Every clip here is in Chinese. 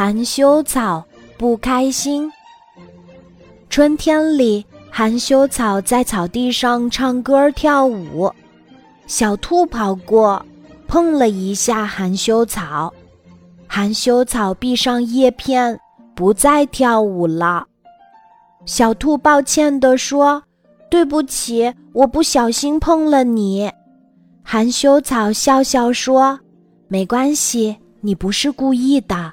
含羞草不开心。春天里，含羞草在草地上唱歌跳舞。小兔跑过，碰了一下含羞草，含羞草闭上叶片，不再跳舞了。小兔抱歉地说：“对不起，我不小心碰了你。”含羞草笑笑说：“没关系，你不是故意的。”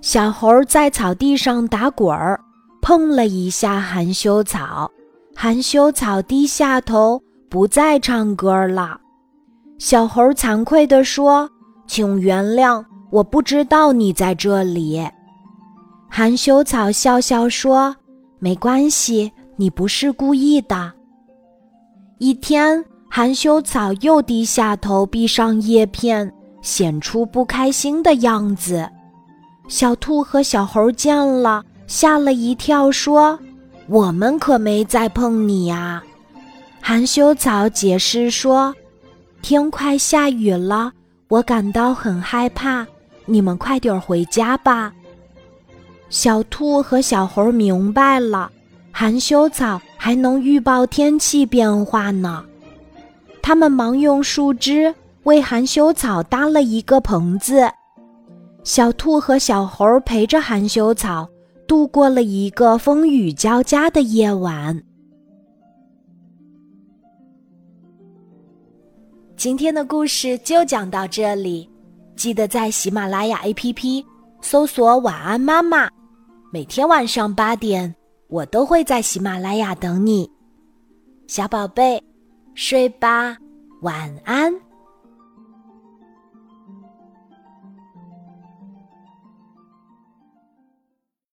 小猴在草地上打滚儿，碰了一下含羞草，含羞草低下头，不再唱歌了。小猴惭愧地说：“请原谅，我不知道你在这里。”含羞草笑笑说：“没关系，你不是故意的。”一天，含羞草又低下头，闭上叶片，显出不开心的样子。小兔和小猴见了，吓了一跳，说：“我们可没再碰你呀。”含羞草解释说：“天快下雨了，我感到很害怕，你们快点回家吧。”小兔和小猴明白了，含羞草还能预报天气变化呢。他们忙用树枝为含羞草搭了一个棚子。小兔和小猴陪着含羞草度过了一个风雨交加的夜晚。今天的故事就讲到这里，记得在喜马拉雅 APP 搜索“晚安妈妈”，每天晚上八点，我都会在喜马拉雅等你，小宝贝，睡吧，晚安。